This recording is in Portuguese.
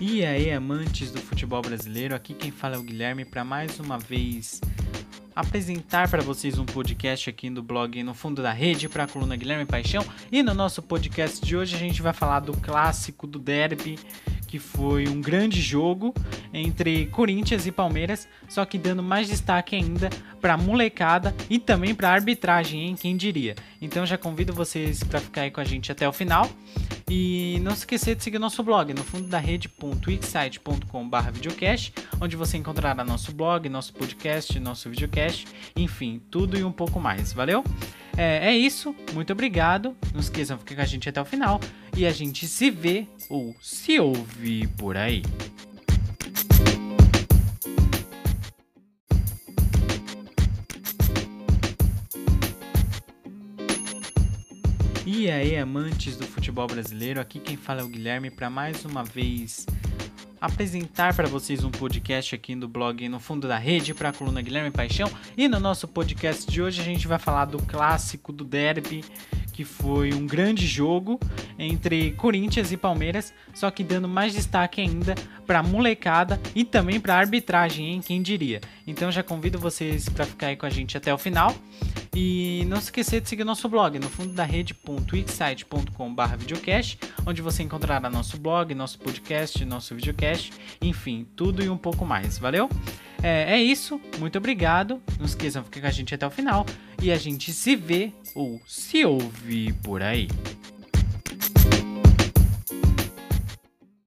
E aí, amantes do futebol brasileiro, aqui quem fala é o Guilherme para mais uma vez apresentar para vocês um podcast aqui no blog No Fundo da Rede para a coluna Guilherme Paixão. E no nosso podcast de hoje a gente vai falar do clássico do derby que foi um grande jogo entre Corinthians e Palmeiras, só que dando mais destaque ainda para molecada e também para arbitragem, hein? Quem diria? Então já convido vocês para ficar aí com a gente até o final. E não se esquecer de seguir nosso blog no fundo da rede.wixsite.com.br videocast, onde você encontrará nosso blog, nosso podcast, nosso videocast, enfim, tudo e um pouco mais. Valeu? É, é isso, muito obrigado. Não esqueçam de ficar com a gente até o final e a gente se vê ou se ouve por aí. E aí, amantes do futebol brasileiro, aqui quem fala é o Guilherme para mais uma vez apresentar para vocês um podcast aqui no blog No Fundo da Rede para a coluna Guilherme Paixão. E no nosso podcast de hoje a gente vai falar do clássico do derby, que foi um grande jogo entre Corinthians e Palmeiras, só que dando mais destaque ainda para molecada e também para arbitragem, hein? Quem diria? Então já convido vocês para ficar aí com a gente até o final. E não se esquecer de seguir nosso blog no fundo da rede.wixsite.com.br videocast, onde você encontrará nosso blog, nosso podcast, nosso videocast, enfim, tudo e um pouco mais. Valeu? É, é isso, muito obrigado. Não esqueçam de ficar com a gente até o final e a gente se vê ou se ouve por aí.